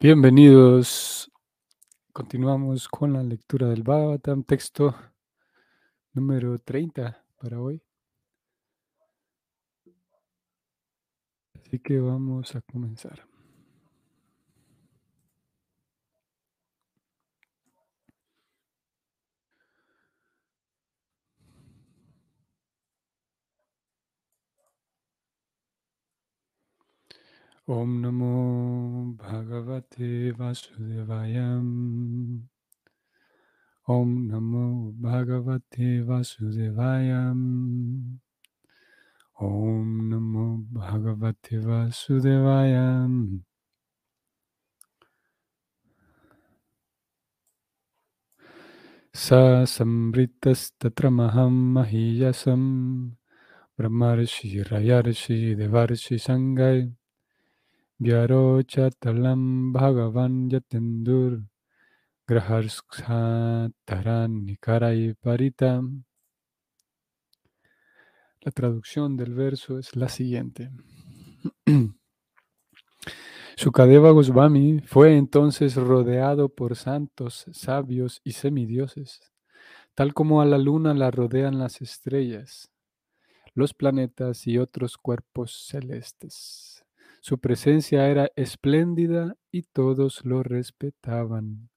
Bienvenidos. Continuamos con la lectura del Bhagavatam, texto número 30 para hoy. Así que vamos a comenzar. ॐ नमो भगवते वासुदेवाय। ॐ नमो भगवते वासुदेवाय। ॐ नमो भगवते वासुदेवाय। स संवृत्तस्तत्रमहं महीयसं। देवर्षि देवर्षिसङ्गै Vyarochatalam bhagavan yatendur graharskataran nikarai paritam. La traducción del verso es la siguiente. Sukadeva Goswami fue entonces rodeado por santos, sabios y semidioses, tal como a la luna la rodean las estrellas, los planetas y otros cuerpos celestes. Su presencia era espléndida y todos lo respetaban.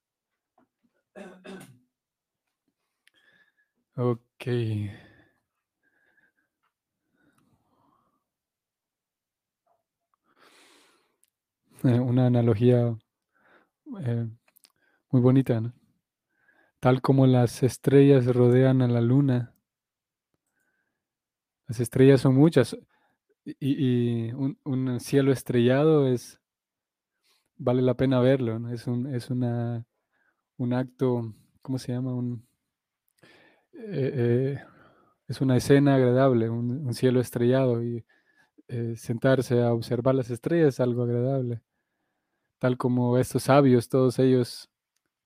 Ok. Eh, una analogía eh, muy bonita, ¿no? Tal como las estrellas rodean a la luna. Las estrellas son muchas y, un, cielo estrellado es vale la pena verlo, ¿no? Es un es una un acto, ¿cómo se llama? Un eh, es una escena agradable, un, cielo estrellado y sentarse a observar las estrellas es algo agradable tal como estos sabios, todos ellos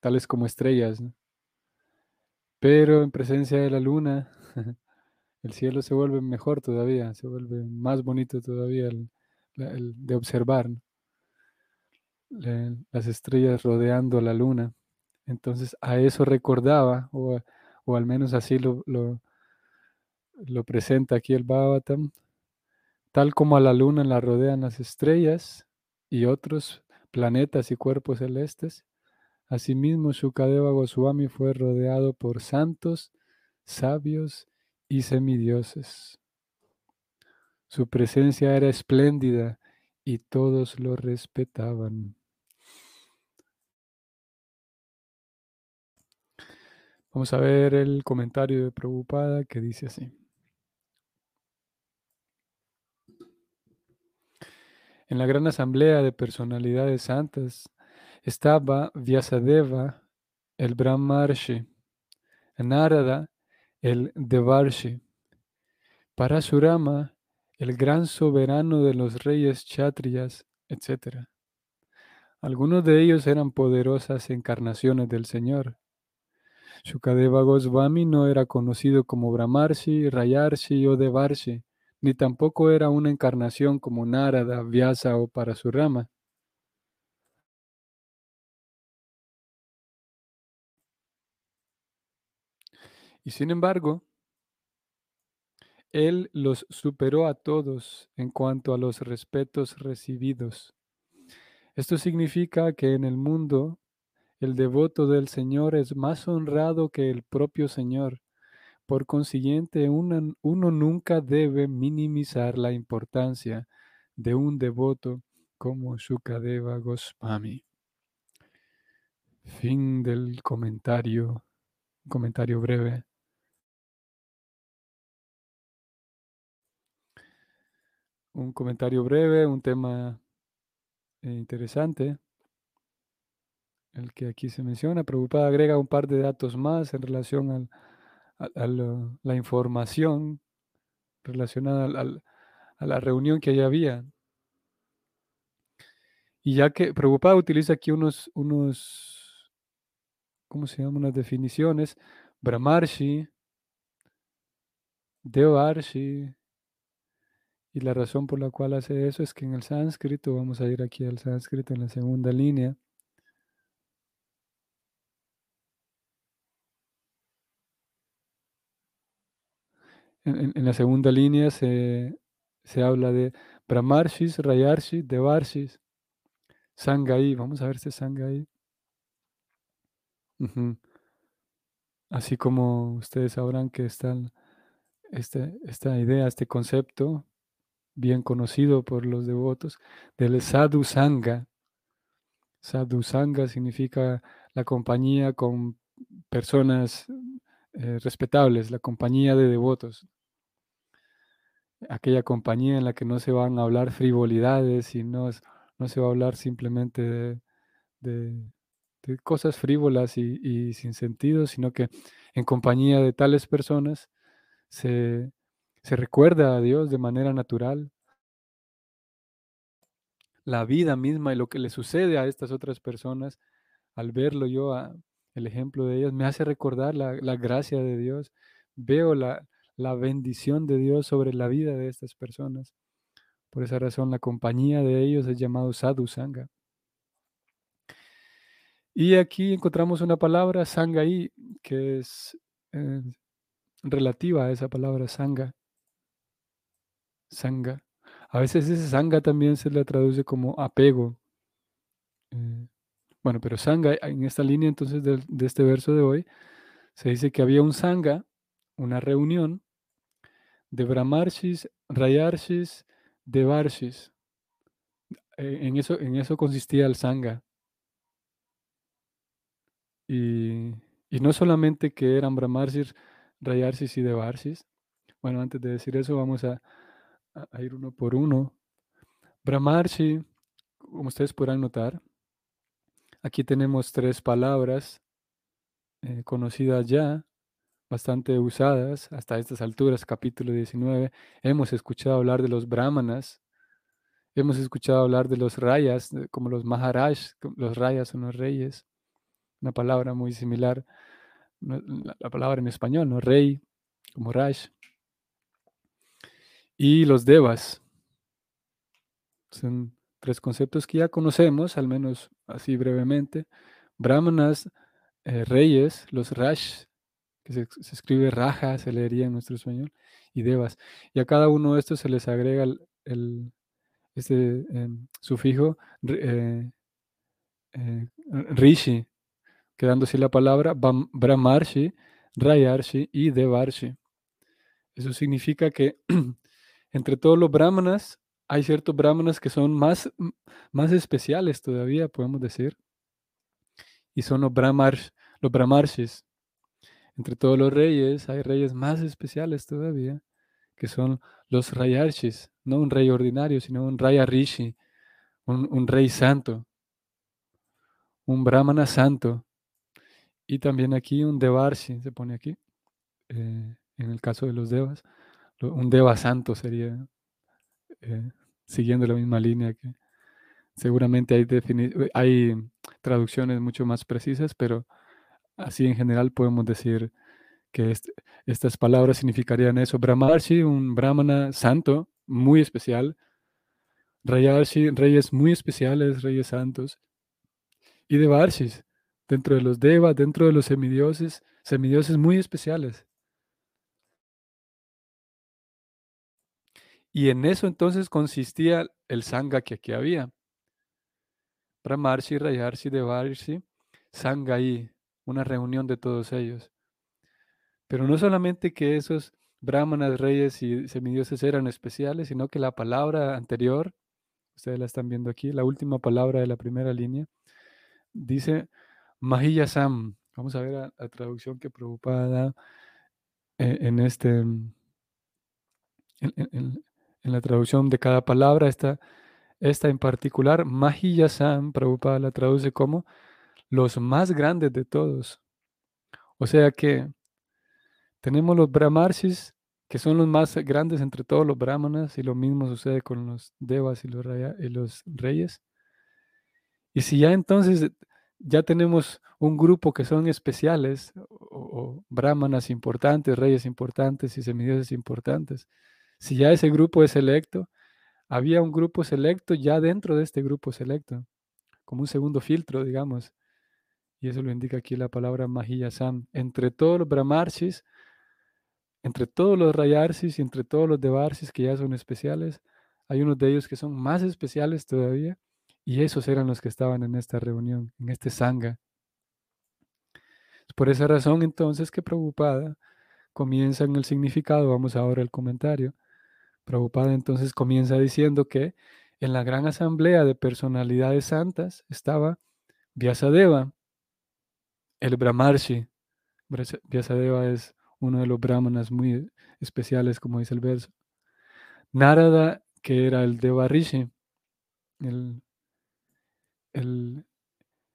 tales como estrellas. ¿no? Pero en presencia de la luna, el cielo se vuelve mejor todavía, se vuelve más bonito todavía el, de observar las estrellas rodeando la luna. Entonces a eso recordaba, o, al menos así lo presenta aquí el Bhavatam, tal como a la luna la rodean las estrellas y otros planetas y cuerpos celestes. Asimismo, Shukadeva Goswami fue rodeado por santos, sabios y semidioses. Su presencia era espléndida y todos lo respetaban. Vamos a ver el comentario de Prabhupada que dice así. En la gran asamblea de personalidades santas estaba Vyasadeva, el Brahmarshi, Narada, el Devarshi, Parasurama, el gran soberano de los reyes chatriyas, etc. Algunos de ellos eran poderosas encarnaciones del Señor. Shukadeva Goswami no era conocido como Brahmarshi, Rayarshi o Devarshi, ni tampoco era una encarnación como Narada, Vyasa o Parasurama. Y sin embargo, él los superó a todos en cuanto a los respetos recibidos. Esto significa que en el mundo el devoto del Señor es más honrado que el propio Señor. Por consiguiente, uno, nunca debe minimizar la importancia de un devoto como Shukadeva Goswami. Fin del comentario, comentario breve. Un comentario breve, un tema eh, interesante, el que aquí se menciona. Prabhupada agrega un par de datos más en relación al, a, la información relacionada al, a la reunión que allá había. Y ya que Prabhupada utiliza aquí unos, unos, ¿cómo se llaman? Unas definiciones. Brahmarshi, Devarshi. Y la razón por la cual hace eso es que en el sánscrito, vamos a ir aquí al sánscrito en la segunda línea, En, la segunda línea se, se habla de Brahmarshis, Rayarshis, Devarshis, Sangai. Vamos a ver si es Sangai. Así como ustedes sabrán que está esta, esta idea, este concepto bien conocido por los devotos, del sadhu sangha. Sadhu sangha significa la compañía con personas eh, respetables, la compañía de devotos. Aquella compañía en la que no se van a hablar frivolidades y no, no se va a hablar simplemente de, cosas frívolas y sin sentido, sino que en compañía de tales personas se, se recuerda a Dios de manera natural. La vida misma y lo que le sucede a estas otras personas, al verlo yo, a- el ejemplo de ellas, me hace recordar la, la gracia de Dios. Veo la, la bendición de Dios sobre la vida de estas personas. Por esa razón, la compañía de ellos es llamado sadhu sangha. Y aquí encontramos una palabra, sangai, que es eh, relativa a esa palabra sangha. Sangha. A veces ese sangha también se le traduce como apego. eh, bueno, pero sangha, en esta línea entonces de, este verso de hoy, se dice que había un sangha, una reunión de brahmarshis, rayarshis, devarshis. Eh, en, eso, en eso consistía el sangha. Y, y no solamente que eran brahmarshis, rayarshis y devarshis. Bueno, antes de decir eso, vamos a, a- ir uno por uno. Brahmarshi, como ustedes podrán notar, aquí tenemos tres palabras eh, conocidas ya, bastante usadas hasta estas alturas, capítulo 19. Hemos escuchado hablar de los brahmanas, hemos escuchado hablar de los rayas, como los maharaj, los rayas son los reyes, una palabra muy similar, la palabra en español, ¿no? Rey, como Raj. Y los devas, son tres conceptos que ya conocemos, al menos así brevemente. Brahmanas, eh, reyes, los Raj, que se, escribe Raja, se leería en nuestro español, y Devas. Y a cada uno de estos se les agrega el, este em, sufijo eh, eh, Rishi, quedando así la palabra Brahmarshi, Rayarshi y Devarshi. Eso significa que entre todos los brahmanas hay ciertos brahmanas que son más, más especiales todavía, podemos decir, y son los los brahmarshis. Entre todos los reyes hay reyes más especiales todavía, que son los rayarshis, no un rey ordinario, sino un raya rishi, un, un rey santo, un brahmana santo. Y también aquí un devarshi, se pone aquí, eh, en el caso de los devas, un deva santo sería, eh, siguiendo la misma línea que seguramente hay, eh, hay traducciones mucho más precisas, pero así en general podemos decir que est- estas palabras significarían eso. Brahmarshi, un brahmana santo, muy especial. Rayarshi, reyes muy especiales, reyes santos. Y Devarshis, dentro de los devas, dentro de los semidioses, semidioses muy especiales. Y en eso entonces consistía el sangha que aquí había. Brahmarshi, Rayarshi, Devarshi, Sangai, una reunión de todos ellos. Pero no solamente que esos brahmanas, reyes y semidioses eran especiales, sino que la palabra anterior, ustedes la están viendo aquí, la última palabra de la primera línea, dice Mahiyasam. Vamos a ver la, traducción que Prabhupada da eh, en este, en, en- en- la traducción de cada palabra. Esta, esta en particular, Mahiyasam, Prabhupada la traduce como los más grandes de todos. O sea que tenemos los brahmarshis, que son los más grandes entre todos los brahmanas, y lo mismo sucede con los devas y los, raya- y los reyes. Y si ya entonces ya tenemos un grupo que son especiales, o, o brahmanas importantes, reyes importantes y semidioses importantes, si ya ese grupo es selecto, había un grupo selecto ya dentro de este grupo selecto, como un segundo filtro, digamos. Y eso lo indica aquí la palabra Mahiyasam. Entre todos los brahmarshis, entre todos los rayarsis y entre todos los devarsis que ya son especiales, hay unos de ellos que son más especiales todavía, y esos eran los que estaban en esta reunión, en este sangha. Por esa razón entonces que Prabhupada comienza en el significado, vamos ahora al comentario. Prabhupada entonces comienza diciendo que en la gran asamblea de personalidades santas estaba Vyasadeva, el Brahmarshi. Vyasadeva es uno de los brahmanas muy especiales, como dice el verso. Narada, que era el Devarishi, el, el,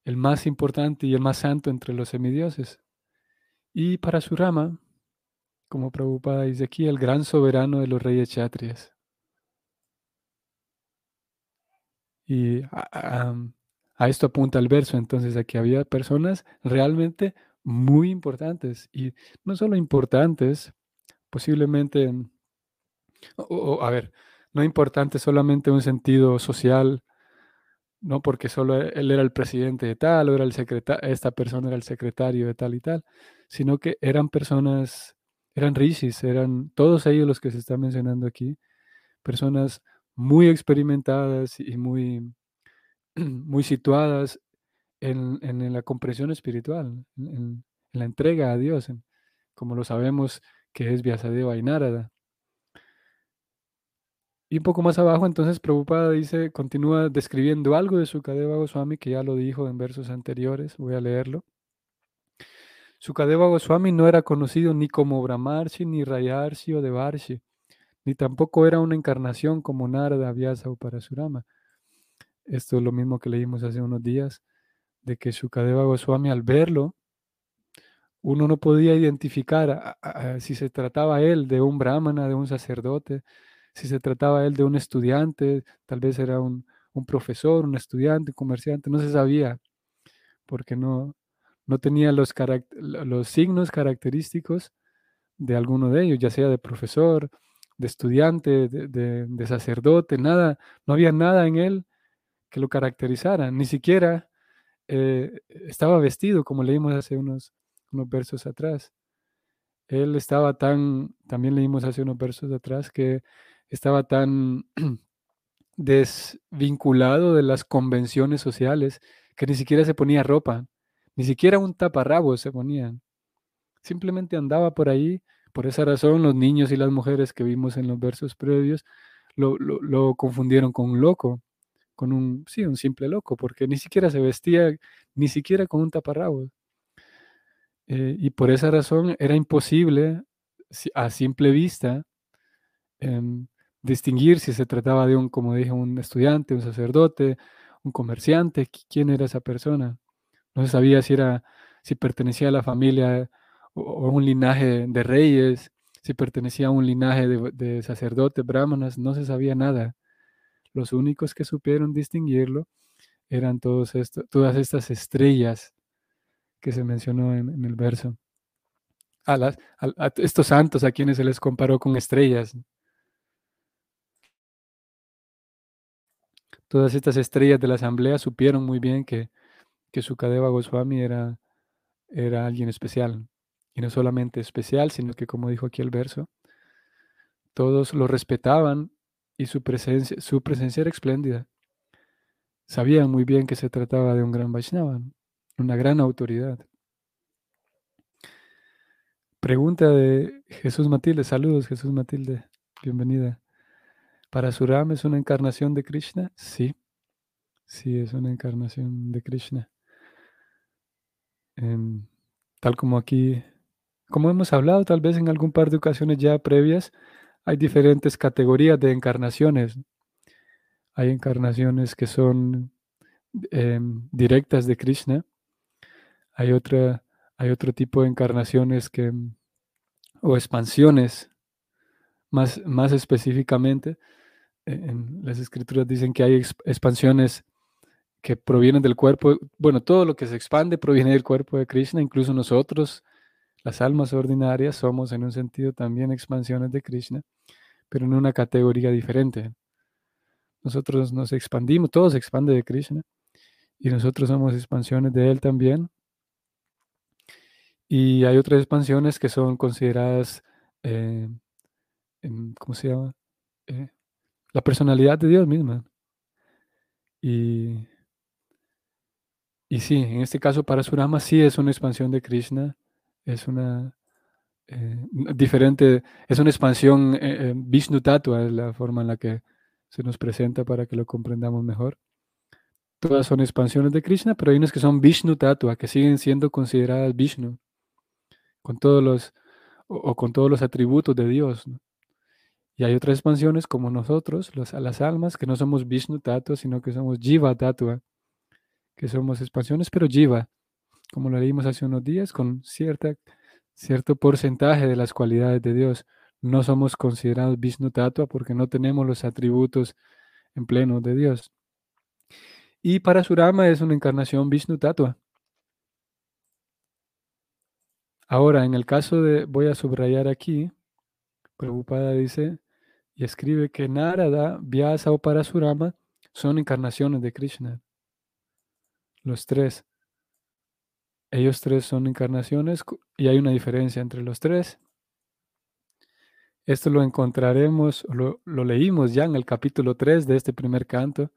el más importante y el más santo entre los semidioses. Y para su rama, como Prabhupada dice aquí, el gran soberano de los reyes chatrias. Y a, esto apunta el verso, entonces aquí había personas realmente muy importantes y no solo importantes, posiblemente, o, a ver, no importantes solamente en un sentido social, no porque solo él era el presidente de tal o era el secretario, esta persona era el secretario de tal y tal, sino que eran personas, eran rishis, eran todos ellos los que se están mencionando aquí, personas muy experimentadas y muy, muy situadas en, la comprensión espiritual, en, la entrega a Dios, como lo sabemos que es Vyasadeva y Narada. Y un poco más abajo, entonces, Prabhupada dice, continúa describiendo algo de Sukadeva Goswami, que ya lo dijo en versos anteriores, voy a leerlo. Sukadeva Goswami no era conocido ni como Brahmarshi, ni Rayarshi o Devarshi, ni tampoco era una encarnación como Narada, Vyasa o Parasurama. Esto es lo mismo que leímos hace unos días de que Sukadeva Goswami al verlo, uno no podía identificar si se trataba él de un brahmana, de un sacerdote, si se trataba él de un estudiante, tal vez era un, profesor, un estudiante, un comerciante, no se sabía, porque no, no tenía los, signos característicos de alguno de ellos, ya sea de profesor, de estudiante, de, de sacerdote, nada, no había nada en él que lo caracterizara, ni siquiera eh, estaba vestido, como leímos hace unos, unos versos atrás. Él estaba tan, también leímos hace unos versos atrás, que estaba tan desvinculado de las convenciones sociales que ni siquiera se ponía ropa, ni siquiera un taparrabos se ponían. Simplemente andaba por ahí. Por esa razón, los niños y las mujeres que vimos en los versos previos lo, lo confundieron con un loco con un, sí, un simple loco, porque ni siquiera se vestía, ni siquiera con un taparrabos. Eh, y por esa razón era imposible a simple vista em, distinguir si se trataba de un, como dije, un estudiante, un sacerdote, un comerciante, quién era esa persona. No se sabía si era, si pertenecía a la familia o, a un linaje de reyes, si pertenecía a un linaje de, sacerdotes, brahmanas, no se sabía nada. Los únicos que supieron distinguirlo eran todos todas estas estrellas que se mencionó en, el verso. A, las, estos santos a quienes se les comparó con estrellas. Todas estas estrellas de la asamblea supieron muy bien que, que Sukadeva Goswami era, era alguien especial. Y no solamente especial, sino que como dijo aquí el verso, todos lo respetaban y su presencia, su presencia era espléndida. Sabían muy bien que se trataba de un gran Vaishnava, una gran autoridad. Pregunta de Jesús Matilde. Saludos, Jesús Matilde. Bienvenida. ¿Para Suram es una encarnación de Krishna? Sí. Sí, es una encarnación de Krishna. Em, tal como aquí, como hemos hablado tal vez en algún par de ocasiones ya previas, hay diferentes categorías de encarnaciones. Hay encarnaciones que son em, directas de Krishna. Hay, otra, hay otro tipo de encarnaciones que, o expansiones, más, más específicamente. E, en las escrituras dicen que hay expansiones que provienen del cuerpo. Bueno, todo lo que se expande proviene del cuerpo de Krishna, incluso nosotros las almas ordinarias somos en un sentido también expansiones de Krishna, pero en una categoría diferente. Nosotros nos expandimos, todo se expande de Krishna, y nosotros somos expansiones de Él también. Y hay otras expansiones que son consideradas eh, ¿cómo se llama? Eh, la personalidad de Dios misma. Y, y sí, en este caso para Surama sí es una expansión de Krishna, es una eh, diferente, es una expansión eh, Vishnu Tattva, es la forma en la que se nos presenta para que lo comprendamos mejor. Todas son expansiones de Krishna, pero hay unas que son Vishnu Tattva, que siguen siendo consideradas Vishnu, con todos los, o, con todos los atributos de Dios. Y hay otras expansiones como nosotros, los, las almas, que no somos Vishnu Tattva, sino que somos Jiva Tattva, que somos expansiones, pero Jiva, como lo leímos hace unos días, con cierta, cierto porcentaje de las cualidades de Dios. No somos considerados Vishnu Tattva porque no tenemos los atributos en pleno de Dios. Y para Surama es una encarnación Vishnu Tattva. Ahora, en el caso de, voy a subrayar aquí, Prabhupada dice y escribe que Narada, Vyasa o Parasurama son encarnaciones de Krishna. Los tres. Ellos tres son encarnaciones y hay una diferencia entre los tres. Esto lo encontraremos, lo, leímos ya en el capítulo 3 de este primer canto.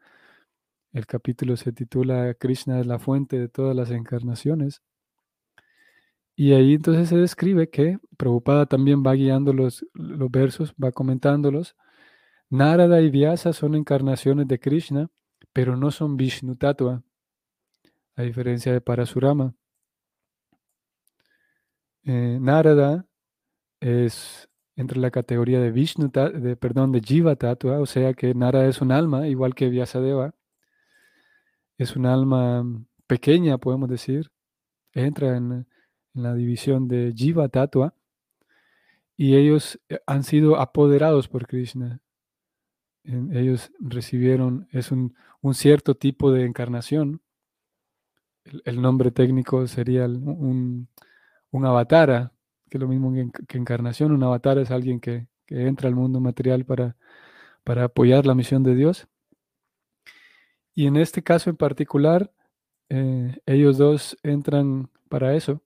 El capítulo se titula Krishna es la fuente de todas las encarnaciones. Y ahí entonces se describe que Prabhupada también va guiando los, los versos, va comentándolos. Narada y Vyasa son encarnaciones de Krishna, pero no son Vishnu Tattva, a diferencia de Parasurama. Eh, Narada es entre la categoría de Vishnu, de, perdón, de Jiva Tattva, o sea que Narada es un alma, igual que Vyasadeva. Es un alma pequeña, podemos decir. Entra en, la división de Jiva Tattva, y ellos eh, han sido apoderados por Krishna. Ellos recibieron, es un, cierto tipo de encarnación. El, nombre técnico sería un, un avatara, que es lo mismo que, encarnación. Un avatar es alguien que, entra al mundo material para, para apoyar la misión de Dios. Y en este caso en particular, eh, ellos dos entran para eso.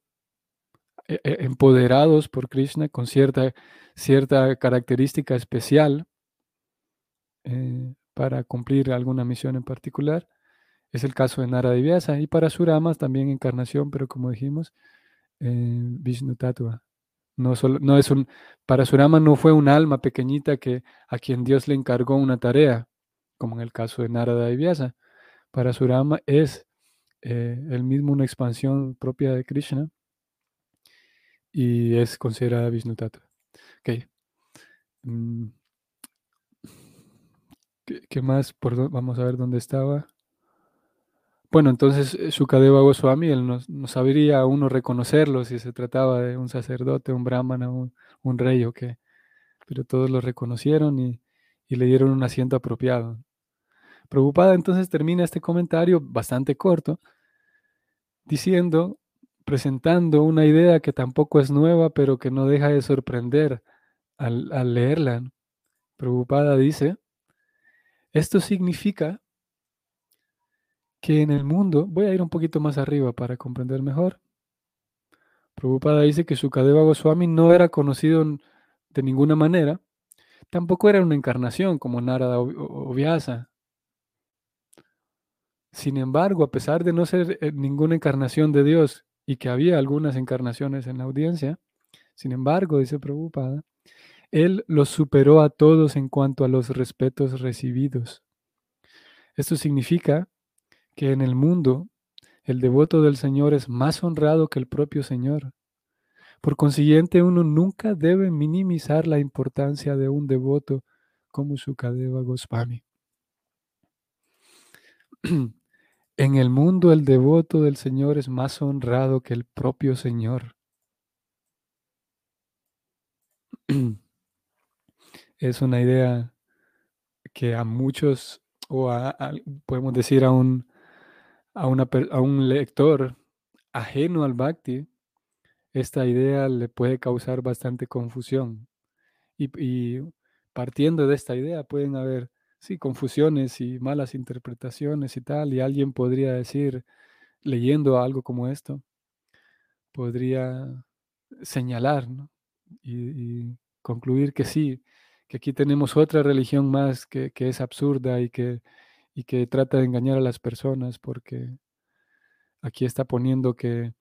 E, e, empoderados por Krishna con cierta, cierta característica especial eh, para cumplir alguna misión en particular. Es el caso de Narada y Vyasa. Y para Suramas también encarnación, pero como dijimos, eh, Vishnu Tattva. No, solo, no es un, para Surama no fue un alma pequeñita que, a quien Dios le encargó una tarea, como en el caso de Narada y Vyasa. Para Surama es eh, el mismo una expansión propia de Krishna y es considerada Vishnu Tattva. Mm. ¿Qué, más? vamos a ver dónde estaba. Bueno, entonces eh, Shukadeva Goswami, él no, sabría uno reconocerlo si se trataba de un sacerdote, un brahmana, un, rey o qué. Pero todos lo reconocieron y, le dieron un asiento apropiado. Preocupada entonces termina este comentario bastante corto diciendo presentando una idea que tampoco es nueva, pero que no deja de sorprender al, leerla. Preocupada dice, esto significa que en el mundo, voy a ir un poquito más arriba para comprender mejor. Preocupada dice que Sukadeva Goswami no era conocido de ninguna manera, tampoco era una encarnación como Narada o. Sin embargo, a pesar de no ser eh, ninguna encarnación de Dios y que había algunas encarnaciones en la audiencia, sin embargo, dice Prabhupada, él los superó a todos en cuanto a los respetos recibidos. Esto significa que en el mundo el devoto del Señor es más honrado que el propio Señor. Por consiguiente, uno nunca debe minimizar la importancia de un devoto como Sukadeva Goswami. En el mundo el devoto del Señor es más honrado que el propio Señor. Es una idea que a muchos, o podemos decir a un, a, un lector ajeno al bhakti, esta idea le puede causar bastante confusión. y partiendo de esta idea pueden haber sí, confusiones y malas interpretaciones y tal, y alguien podría decir, leyendo algo como esto, podría señalar, ¿no? Y, concluir que sí, que aquí tenemos otra religión más que, es absurda y que, y que trata de engañar a las personas, porque aquí está poniendo que,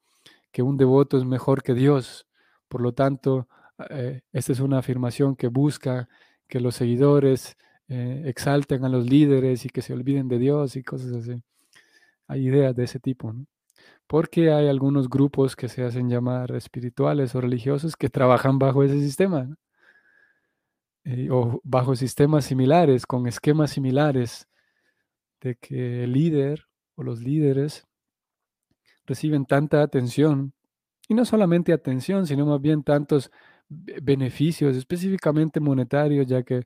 que un devoto es mejor que Dios. Por lo tanto, eh, esta es una afirmación que busca que los seguidores eh, exalten a los líderes y que se olviden de Dios y cosas así. Hay ideas de ese tipo. Porque hay algunos grupos que se hacen llamar espirituales o religiosos que trabajan bajo ese sistema, o bajo sistemas similares, con esquemas similares, de que el líder o los líderes reciben tanta atención, y no solamente atención, sino más bien tantos beneficios, específicamente monetarios, ya que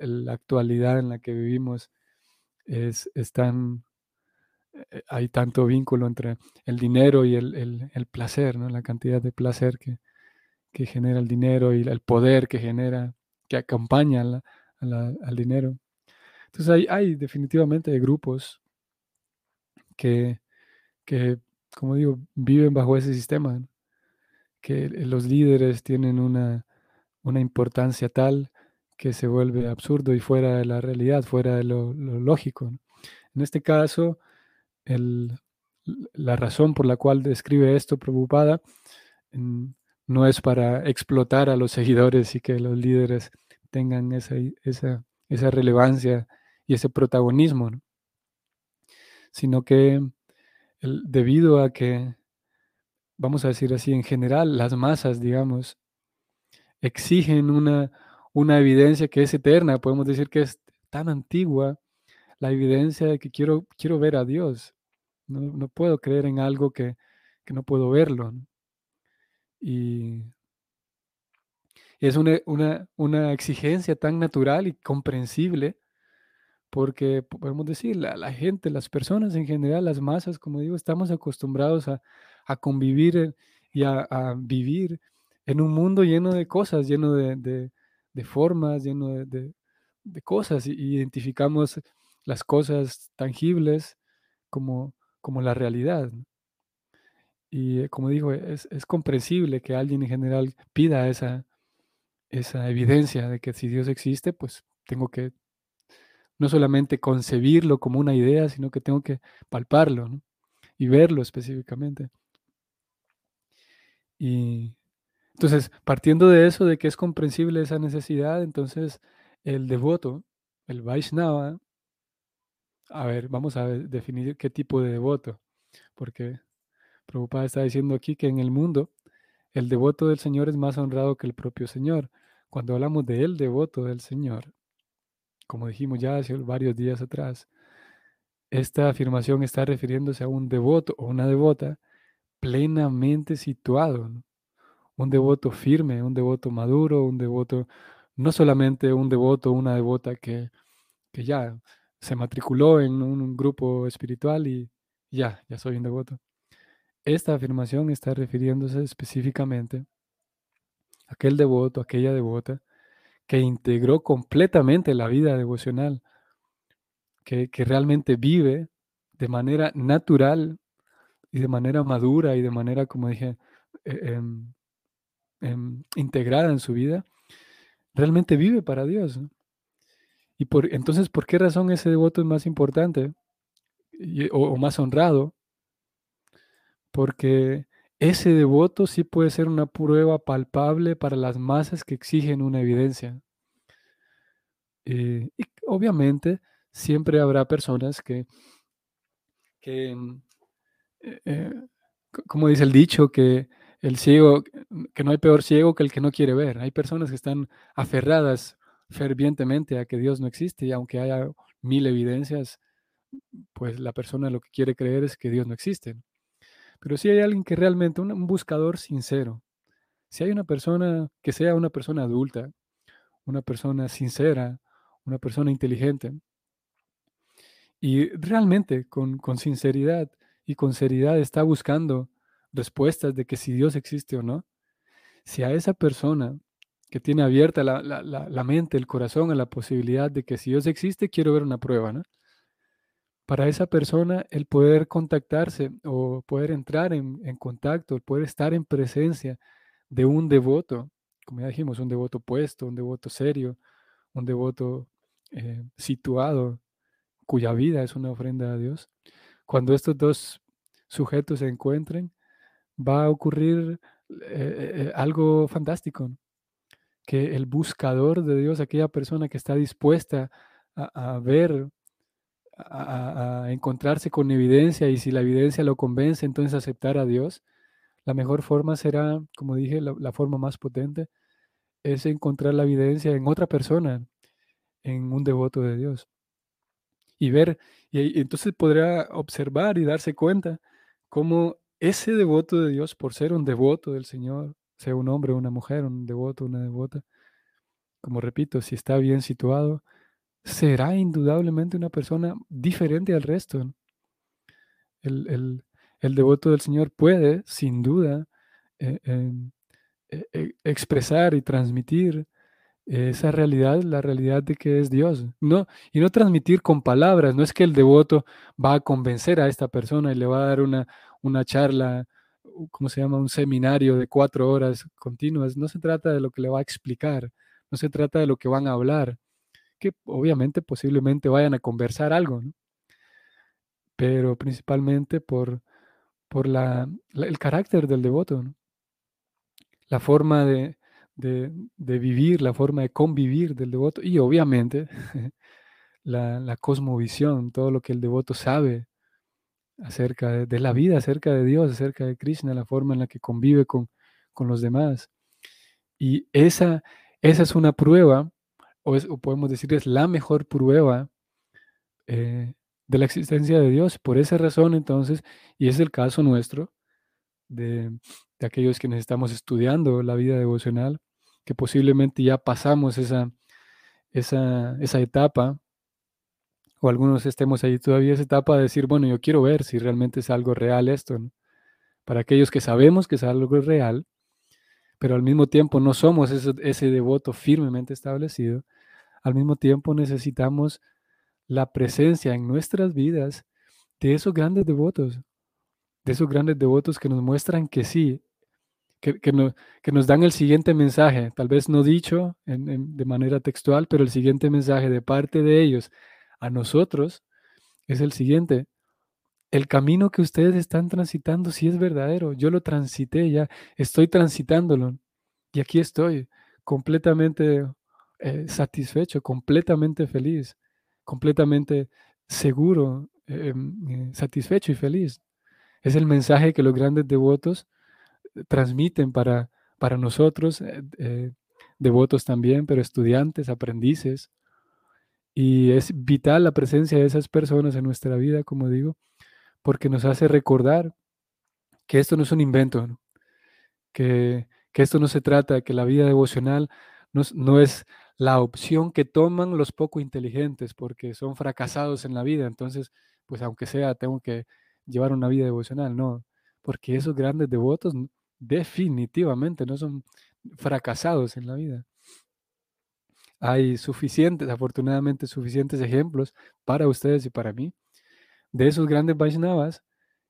la actualidad en la que vivimos es, tan, eh, hay tanto vínculo entre el dinero y el, placer, ¿no? la cantidad de placer que, genera el dinero y el poder que genera, que acompaña al dinero. Entonces hay, hay definitivamente grupos que, que, como digo, viven bajo ese sistema, que los líderes tienen una, una importancia tal que se vuelve absurdo y fuera de la realidad, fuera de lo, lógico. En este caso, la razón por la cual describe esto preocupada no es para explotar a los seguidores y que los líderes tengan esa, esa, relevancia y ese protagonismo, sino que debido a que, vamos a decir así, en general, las masas, digamos, exigen una, una evidencia que es eterna, podemos decir que es tan antigua, la evidencia de que quiero, quiero ver a Dios. No, puedo creer en algo que, no puedo verlo. Y es una, una, exigencia tan natural y comprensible, porque podemos decir, la, la, gente, las personas en general, las masas, como digo, estamos acostumbrados a, convivir y a, vivir en un mundo lleno de cosas, lleno de de formas, lleno de, cosas, y identificamos las cosas tangibles como, como la realidad. Y eh, como digo, es, comprensible que alguien en general pida esa, esa evidencia de que si Dios existe, pues tengo que no solamente concebirlo como una idea, sino que tengo que palparlo y verlo específicamente. Y, entonces, partiendo de eso, de que es comprensible esa necesidad, entonces el devoto, el Vaishnava, a ver, vamos a definir qué tipo de devoto, porque Prabhupada está diciendo aquí que en el mundo el devoto del Señor es más honrado que el propio Señor. Cuando hablamos de el devoto del Señor, como dijimos ya hace varios días atrás, esta afirmación está refiriéndose a un devoto o una devota plenamente situado, un devoto firme, un devoto maduro, un devoto, no solamente un devoto, una devota que, ya se matriculó en un, grupo espiritual y ya, ya soy un devoto. Esta afirmación está refiriéndose específicamente a aquel devoto, aquella devota que integró completamente la vida devocional, que, realmente vive de manera natural y de manera madura y de manera, como dije, eh, em, Em, integrada en su vida, realmente vive para Dios. Y por, entonces, ¿por qué razón ese devoto es más importante o, más honrado? Porque ese devoto sí puede ser una prueba palpable para las masas que exigen una evidencia. Eh, y obviamente siempre habrá personas que, que em, eh, eh, como dice el dicho, que el ciego, que no hay peor ciego que el que no quiere ver. Hay personas que están aferradas fervientemente a que Dios no existe y aunque haya mil evidencias, pues la persona lo que quiere creer es que Dios no existe. Pero si hay alguien que realmente, un, buscador sincero, si hay una persona que sea una persona adulta, una persona sincera, una persona inteligente, y realmente con, con sinceridad y con seriedad está buscando respuestas de que si Dios existe o no, si a esa persona que tiene abierta la, mente, el corazón a la posibilidad de que si Dios existe, quiero ver una prueba, ¿no? Para esa persona, el poder contactarse o poder entrar en, contacto, el poder estar en presencia de un devoto como ya dijimos, un devoto puesto, un devoto serio, un devoto eh, situado, cuya vida es una ofrenda a Dios. Cuando estos dos sujetos se encuentren, va a ocurrir eh, algo fantástico, que el buscador de Dios, aquella persona que está dispuesta a, ver, a, encontrarse con evidencia y si la evidencia lo convence, entonces aceptar a Dios, la mejor forma será, como dije, la, forma más potente es encontrar la evidencia en otra persona, en un devoto de Dios. Y ver, y, entonces podrá observar y darse cuenta cómo ese devoto de Dios, por ser un devoto del Señor, sea un hombre una mujer, un devoto, una devota, como repito, si está bien situado, será indudablemente una persona diferente al resto. El, devoto del Señor puede, sin duda, eh, em, e, e, expresar y transmitir esa realidad, la realidad de que es Dios. No, y no transmitir con palabras, no es que el devoto va a convencer a esta persona y le va a dar una, una charla, ¿cómo se llama? Un seminario de cuatro horas continuas. No se trata de lo que le va a explicar, no se trata de lo que van a hablar, que obviamente posiblemente vayan a conversar algo, pero principalmente por, por la, el carácter del devoto, la forma de, de, vivir, la forma de convivir del devoto y obviamente la, la, cosmovisión, todo lo que el devoto sabe acerca de, la vida, acerca de Dios, acerca de Krishna, la forma en la que convive con, con los demás. Y esa, esa es una prueba, o, podemos decir es la mejor prueba eh, de la existencia de Dios. Por esa razón, entonces, y es el caso nuestro, de, de aquellos quienes estamos estudiando la vida devocional, que posiblemente ya pasamos esa, esa, esa etapa, o algunos estemos ahí todavía esa etapa de decir, bueno, yo quiero ver si realmente es algo real esto. Para aquellos que sabemos que es algo real, pero al mismo tiempo no somos ese devoto firmemente establecido, al mismo tiempo necesitamos la presencia en nuestras vidas de esos grandes devotos, de esos grandes devotos que nos muestran que sí, que, que, nos dan el siguiente mensaje, tal vez no dicho de manera textual, pero el siguiente mensaje de parte de ellos a nosotros es el siguiente. El camino que ustedes están transitando sí es verdadero. Yo lo transité ya, estoy transitándolo. Y aquí estoy, completamente eh, satisfecho, completamente feliz, completamente seguro, em, eh, satisfecho y feliz. Es el mensaje que los grandes devotos eh, transmiten para, para nosotros, devotos también, pero estudiantes, aprendices. Y es vital la presencia de esas personas en nuestra vida, como digo, porque nos hace recordar que esto no es un invento, Que, que, esto no se trata que la vida devocional no, no, es la opción que toman los poco inteligentes porque son fracasados en la vida. Entonces, pues aunque sea, tengo que llevar una vida devocional, no, porque esos grandes devotos definitivamente no son fracasados en la vida. Hay suficientes, afortunadamente suficientes ejemplos para ustedes y para mí de esos grandes Vaishnavas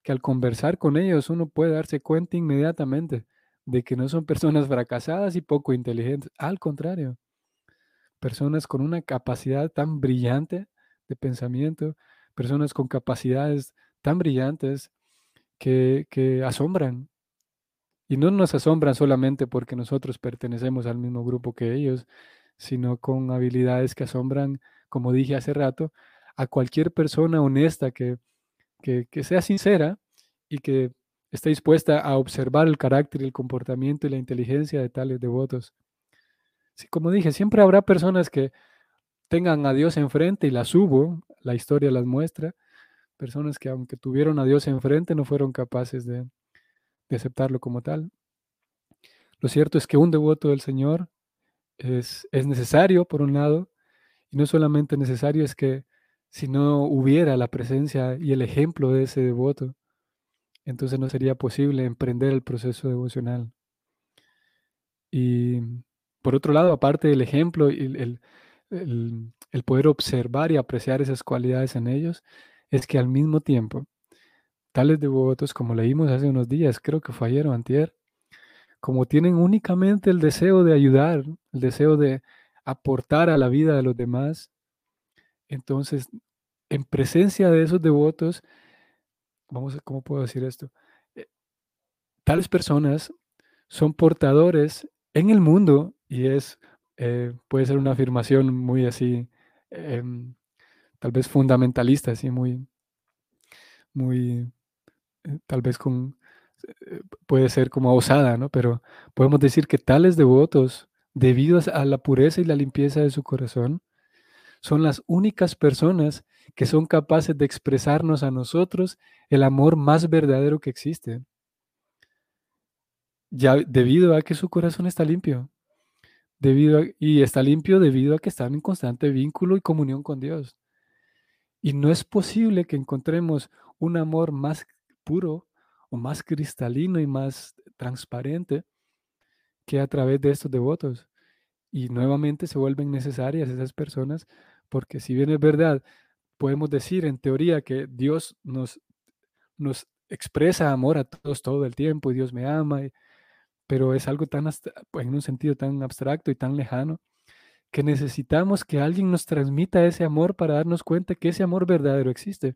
que al conversar con ellos uno puede darse cuenta inmediatamente de que no son personas fracasadas y poco inteligentes. Al contrario, personas con una capacidad tan brillante de pensamiento, personas con capacidades tan brillantes que, que asombran. Y no nos asombran solamente porque nosotros pertenecemos al mismo grupo que ellos, sino con habilidades que asombran, como dije hace rato, a cualquier persona honesta que, que, sea sincera y que esté dispuesta a observar el carácter, el comportamiento y la inteligencia de tales devotos. Como dije, siempre habrá personas que tengan a Dios enfrente y las hubo, la historia las muestra, personas que aunque tuvieron a Dios enfrente no fueron capaces de, de aceptarlo como tal. Lo cierto es que un devoto del Señor es, necesario, por un lado, y no solamente necesario, es que si no hubiera la presencia y el ejemplo de ese devoto, entonces no sería posible emprender el proceso devocional. Y por otro lado, aparte del ejemplo y el, el, poder observar y apreciar esas cualidades en ellos, es que al mismo tiempo, tales devotos, como leímos hace unos días, creo que fue ayer o antier, como tienen únicamente el deseo de ayudar, el deseo de aportar a la vida de los demás, entonces, en presencia de esos devotos, vamos a, ¿cómo puedo decir esto? Eh, tales personas son portadores en el mundo y es, eh, puede ser una afirmación muy así, em, tal vez fundamentalista, así muy, muy, eh, tal vez con, puede ser como osada, ¿no? Pero podemos decir que tales devotos, debido a la pureza y la limpieza de su corazón, son las únicas personas que son capaces de expresarnos a nosotros el amor más verdadero que existe. Ya debido a que su corazón está limpio. Debido y está limpio debido a que están en constante vínculo y comunión con Dios. Y no es posible que encontremos un amor más puro o más cristalino y más transparente que a través de estos devotos. Y nuevamente se vuelven necesarias esas personas porque si bien es verdad, podemos decir en teoría que Dios nos, nos expresa amor a todos todo el tiempo y Dios me ama, pero es algo tan, en un sentido tan abstracto y tan lejano que necesitamos que alguien nos transmita ese amor para darnos cuenta que ese amor verdadero existe.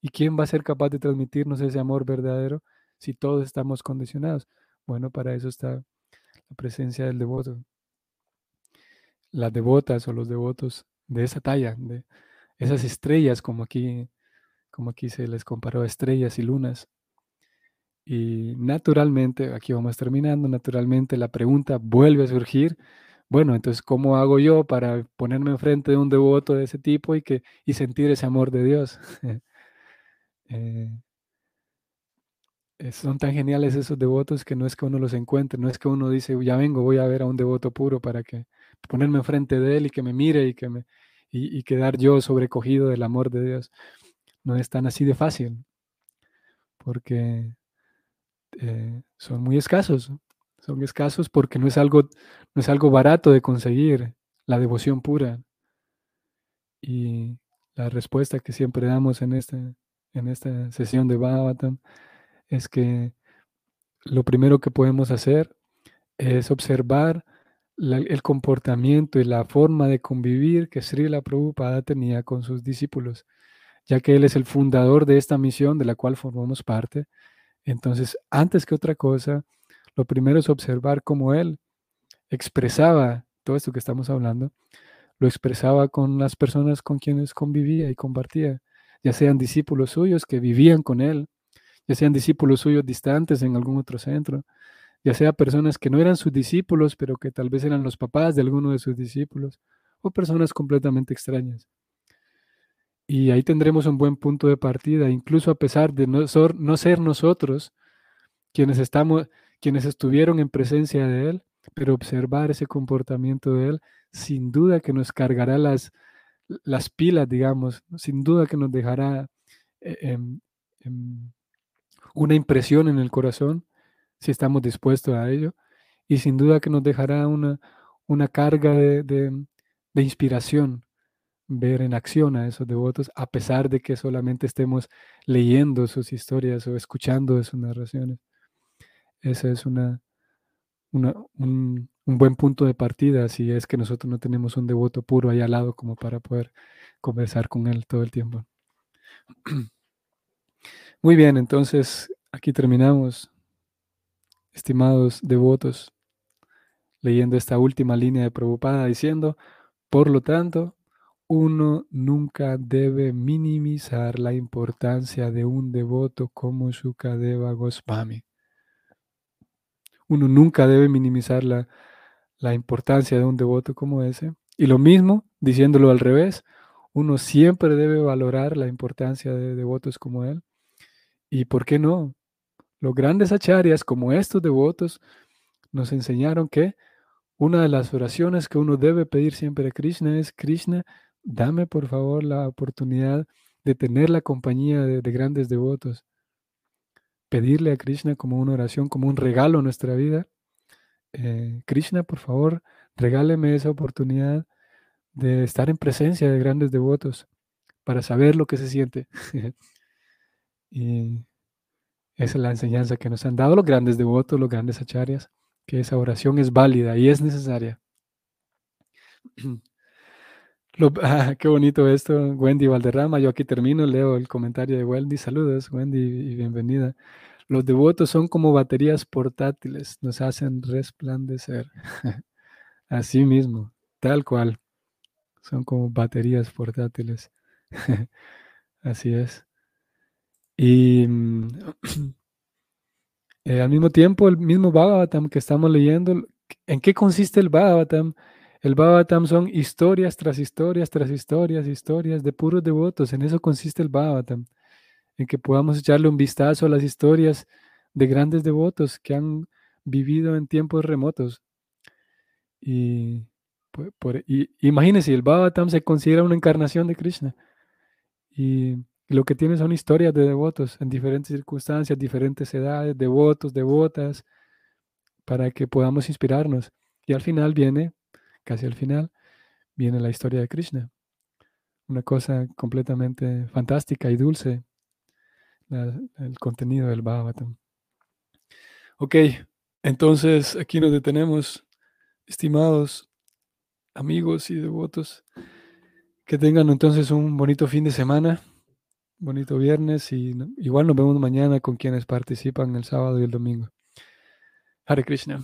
¿Y quién va a ser capaz de transmitirnos ese amor verdadero si todos estamos condicionados? Bueno, para eso está la presencia del devoto. Las devotas o los devotos de esa talla, de esas estrellas, como aquí, como aquí se les comparó a estrellas y lunas. Y naturalmente, aquí vamos terminando, naturalmente la pregunta vuelve a surgir, bueno, entonces, ¿cómo hago yo para ponerme enfrente de un devoto de ese tipo y, que, y sentir ese amor de Dios? Eh, son tan geniales esos devotos que no es que uno los encuentre, no es que uno dice, ya vengo, voy a ver a un devoto puro para que ponerme enfrente de él y que me mire y que me y, quedar yo sobrecogido del amor de Dios. No es tan así de fácil, porque eh, son muy escasos. Son escasos porque no es algo, no es algo barato de conseguir la devoción pura. Y la respuesta que siempre damos en, este, en esta sesión de Bhagavatam es que lo primero que podemos hacer es observar el comportamiento y la forma de convivir que Srila Prabhupada tenía con sus discípulos, ya que él es el fundador de esta misión de la cual formamos parte. Entonces, antes que otra cosa, lo primero es observar cómo él expresaba todo esto que estamos hablando, lo expresaba con las personas con quienes convivía y compartía, ya sean discípulos suyos que vivían con él, ya sean discípulos suyos distantes en algún otro centro, ya sea personas que no eran sus discípulos, pero que tal vez eran los papás de alguno de sus discípulos, o personas completamente extrañas. Y ahí tendremos un buen punto de partida, incluso a pesar de no ser, no ser nosotros quienes, estamos, quienes estuvieron en presencia de Él, pero observar ese comportamiento de Él, sin duda que nos cargará las, las pilas, digamos, sin duda que nos dejará eh, em, em, una impresión en el corazón si estamos dispuestos a ello. Y sin duda que nos dejará una, una carga de, inspiración ver en acción a esos devotos, a pesar de que solamente estemos leyendo sus historias o escuchando sus narraciones. Ese es una, un, un, buen punto de partida si es que nosotros no tenemos un devoto puro ahí al lado como para poder conversar con él todo el tiempo. Muy bien, entonces aquí terminamos estimados devotos, leyendo esta última línea de Prabhupada diciendo, por lo tanto, uno nunca debe minimizar la importancia de un devoto como Shukadeva Goswami. Uno nunca debe minimizar la, la importancia de un devoto como ese. Y lo mismo, diciéndolo al revés, uno siempre debe valorar la importancia de devotos como él. ¿Y por qué no? Los grandes acharyas, como estos devotos, nos enseñaron que una de las oraciones que uno debe pedir siempre a Krishna es, Krishna, dame por favor la oportunidad de tener la compañía de, grandes devotos. Pedirle a Krishna como una oración, como un regalo a nuestra vida. Eh, Krishna, por favor, regáleme esa oportunidad de estar en presencia de grandes devotos para saber lo que se siente. y Esa es la enseñanza que nos han dado los grandes devotos, los grandes acharyas, que esa oración es válida y es necesaria. Ah, qué bonito esto, Wendy Valderrama. Yo aquí termino, leo el comentario de Wendy. Saludos, Wendy, y bienvenida. Los devotos son como baterías portátiles, nos hacen resplandecer. Así mismo, tal cual. Son como baterías portátiles. Así es. Y mm, eh, al mismo tiempo, el mismo Bhagavatam que estamos leyendo, ¿en qué consiste el Bhagavatam? El Bhagavatam son historias tras historias, tras historias, historias de puros devotos. En eso consiste el Bhagavatam. En que podamos echarle un vistazo a las historias de grandes devotos que han vivido en tiempos remotos. Y, por, imagínense, el Bhagavatam se considera una encarnación de Krishna. Y lo que tiene son historias de devotos en diferentes circunstancias, diferentes edades, devotos, devotas, para que podamos inspirarnos. Y al final viene casi al final, viene la historia de Krishna. Una cosa completamente fantástica y dulce, el contenido del Bhagavatam. Ok, entonces aquí nos detenemos, estimados amigos y devotos. Que tengan entonces un bonito fin de semana, bonito viernes y igual nos vemos mañana con quienes participan el sábado y el domingo. Hare Krishna.